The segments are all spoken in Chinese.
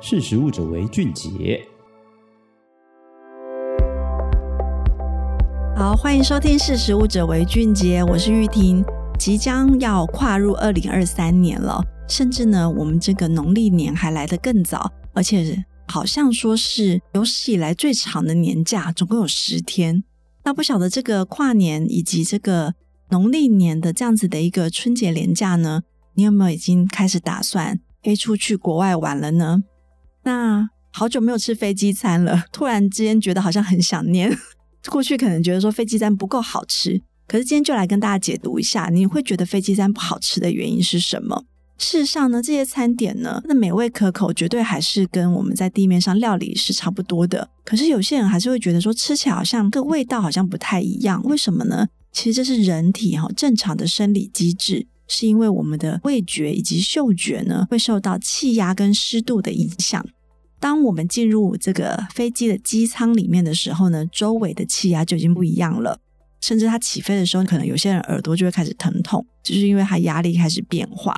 识食物者为俊杰。好，欢迎收听《识食物者为俊杰》，我是玉婷。即将要跨入二零二三年了，甚至呢，我们这个农历年还来得更早，而且好像说是有史以来最长的年假，总共有十天。那不晓得这个跨年以及这个农历年的这样子的一个春节连假呢，你有没有已经开始打算飞出去国外玩了呢？那好久没有吃飞机餐了，突然之间觉得好像很想念。过去可能觉得说飞机餐不够好吃，可是今天就来跟大家解读一下，你会觉得飞机餐不好吃的原因是什么？事实上呢，这些餐点呢，那美味可口，绝对还是跟我们在地面上料理是差不多的。可是有些人还是会觉得说，吃起来好像个味道好像不太一样，为什么呢？其实这是人体哈正常的生理机制，是因为我们的味觉以及嗅觉呢，会受到气压跟湿度的影响。当我们进入这个飞机的机舱里面的时候呢，周围的气压就已经不一样了，甚至它起飞的时候，可能有些人耳朵就会开始疼痛，就是因为它压力开始变化。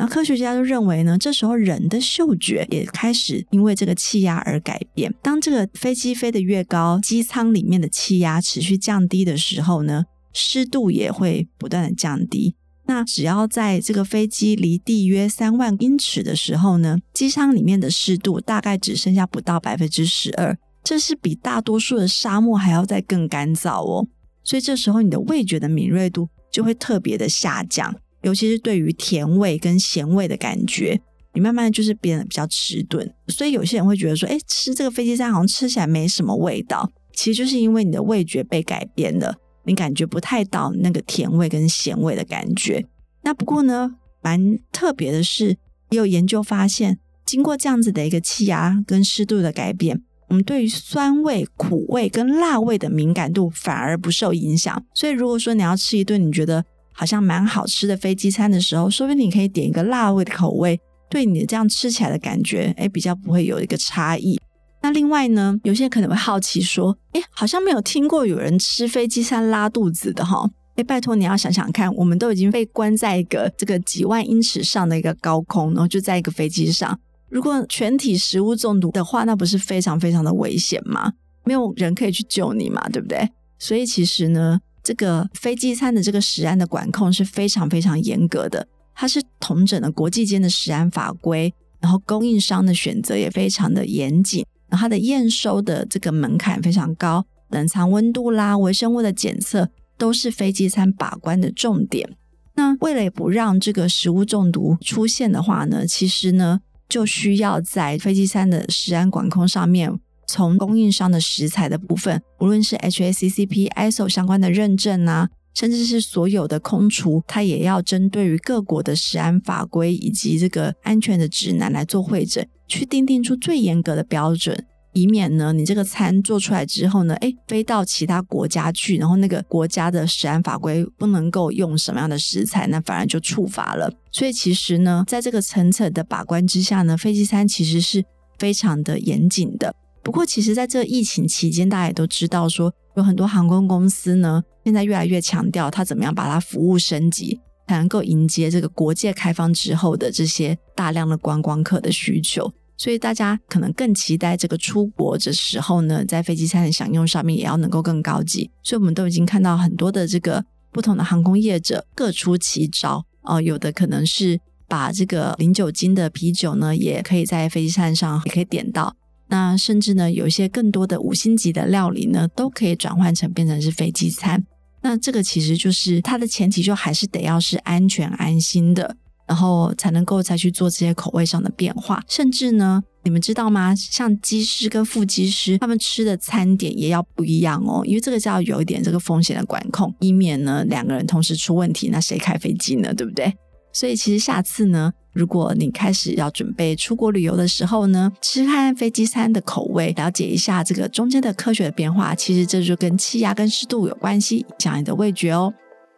那科学家就认为呢，这时候人的嗅觉也开始因为这个气压而改变。当这个飞机飞得越高，机舱里面的气压持续降低的时候呢，湿度也会不断的降低。那只要在这个飞机离地约三万英尺的时候呢，机舱里面的湿度大概只剩下不到百分之十二，这是比大多数的沙漠还要再更干燥哦。所以这时候你的味觉的敏锐度就会特别的下降，尤其是对于甜味跟咸味的感觉，你慢慢就是变得比较迟钝。所以有些人会觉得说，哎，吃这个飞机餐好像吃起来没什么味道，其实就是因为你的味觉被改变了。你感觉不太到那个甜味跟咸味的感觉。那不过呢，蛮特别的是，也有研究发现，经过这样子的一个气压跟湿度的改变，我们对于酸味、苦味跟辣味的敏感度反而不受影响。所以，如果说你要吃一顿你觉得好像蛮好吃的飞机餐的时候，说不定你可以点一个辣味的口味，对你的这样吃起来的感觉，哎，比较不会有一个差异。那另外呢，有些人可能会好奇说，诶，好像没有听过有人吃飞机餐拉肚子的哈。诶，拜托你要想想看，我们都已经被关在一个这个几万英尺上的一个高空，然后就在一个飞机上，如果全体食物中毒的话，那不是非常非常的危险吗？没有人可以去救你嘛，对不对？所以其实呢，这个飞机餐的这个食安的管控是非常非常严格的，它是同整了国际间的食安法规，然后供应商的选择也非常的严谨。然后它的验收的这个门槛非常高，冷藏温度啦、微生物的检测都是飞机餐把关的重点。那为了不让这个食物中毒出现的话呢，其实呢就需要在飞机餐的食安管控上面，从供应商的食材的部分，无论是 HACCP、ISO 相关的认证啊，甚至是所有的空厨，它也要针对于各国的食安法规以及这个安全的指南来做会诊。去订定出最严格的标准，以免呢你这个餐做出来之后呢，诶，飞到其他国家去，然后那个国家的食安法规不能够用什么样的食材，那反而就触发了。所以其实呢，在这个层层的把关之下呢，飞机餐其实是非常的严谨的。不过，其实在这疫情期间，大家也都知道说，有很多航空公司呢，现在越来越强调它怎么样把它服务升级。才能够迎接这个国界开放之后的这些大量的观光客的需求，所以大家可能更期待这个出国的时候呢，在飞机餐的享用上面也要能够更高级。所以我们都已经看到很多的这个不同的航空业者各出奇招哦、有的可能是把这个零酒精的啤酒呢，也可以在飞机餐上也可以点到。那甚至呢，有一些更多的五星级的料理呢，都可以转换成变成是飞机餐。那这个其实就是它的前提，就还是得要是安全安心的，然后才能够再去做这些口味上的变化。甚至呢，你们知道吗？像机师跟副机师他们吃的餐点也要不一样哦，因为这个就要有一点这个风险的管控，以免呢两个人同时出问题，那谁开飞机呢？对不对？所以其实下次呢，如果你开始要准备出国旅游的时候呢，吃看飞机餐的口味，了解一下这个中间的科学的变化，其实这就跟气压跟湿度有关系，影响你的味觉哦。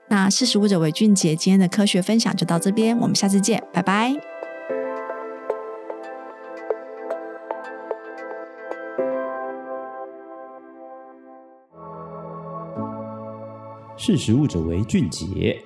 那识食物者为俊杰，今天的科学分享就到这边，我们下次见，拜拜。识食物者为俊杰。